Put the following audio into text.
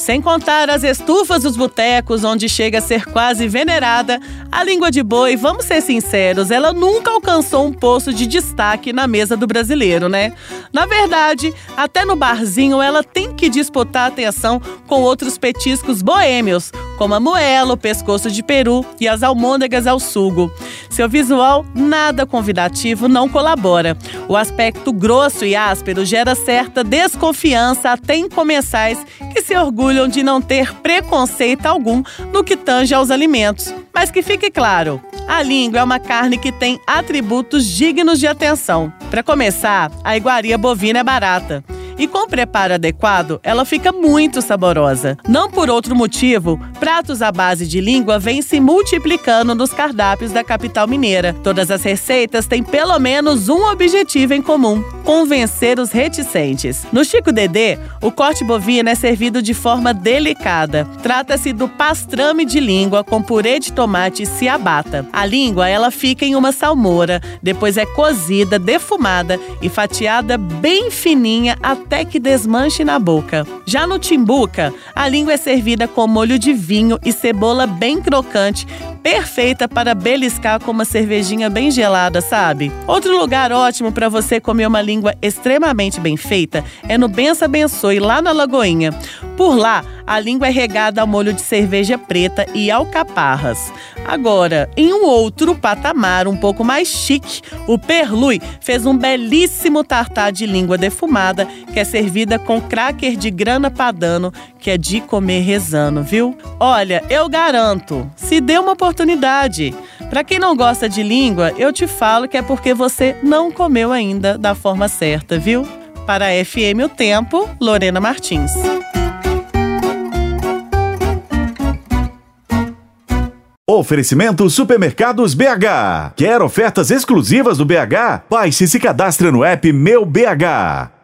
Sem contar as estufas dos botecos, onde chega a ser quase venerada, a língua de boi, vamos ser sinceros, ela nunca alcançou um posto de destaque na mesa do brasileiro, né? Na verdade, até no barzinho ela tem que disputar atenção com outros petiscos boêmios, como a moela, o pescoço de peru e as almôndegas ao sugo. Seu visual nada convidativo não colabora. O aspecto grosso e áspero gera certa desconfiança até em comensais que se orgulham de não ter preconceito algum no que tange aos alimentos. Mas que fique claro, a língua é uma carne que tem atributos dignos de atenção. Para começar, a iguaria bovina é barata. E com preparo adequado, ela fica muito saborosa. Não por outro motivo, pratos à base de língua vêm se multiplicando nos cardápios da capital mineira. Todas as receitas têm pelo menos um objetivo em comum: convencer os reticentes. No Chico Dedê, o corte bovino é servido de forma delicada. Trata-se do pastrame de língua com purê de tomate e ciabatta. A língua, ela fica em uma salmoura, depois é cozida, defumada e fatiada bem fininha até que desmanche na boca. Já no timbuca, a língua é servida com molho de vinho e cebola bem crocante, perfeita para beliscar com uma cervejinha bem gelada, sabe? Outro lugar ótimo para você comer uma língua extremamente bem feita é no Bença Abençoe, lá na Lagoinha. Por lá, a língua é regada ao molho de cerveja preta e alcaparras. Agora, em um outro patamar um pouco mais chique, o Perlui fez um belíssimo tartar de língua defumada que é servida com cracker de grana padano, que é de comer rezando, viu? Olha, eu garanto, se dê uma oportunidade. Para quem não gosta de língua, eu te falo que é porque você não comeu ainda da forma certa, viu? Para a FM O Tempo, Lorena Martins. Oferecimento Supermercados BH. Quer ofertas exclusivas do BH? Baixe e se cadastre no app Meu BH.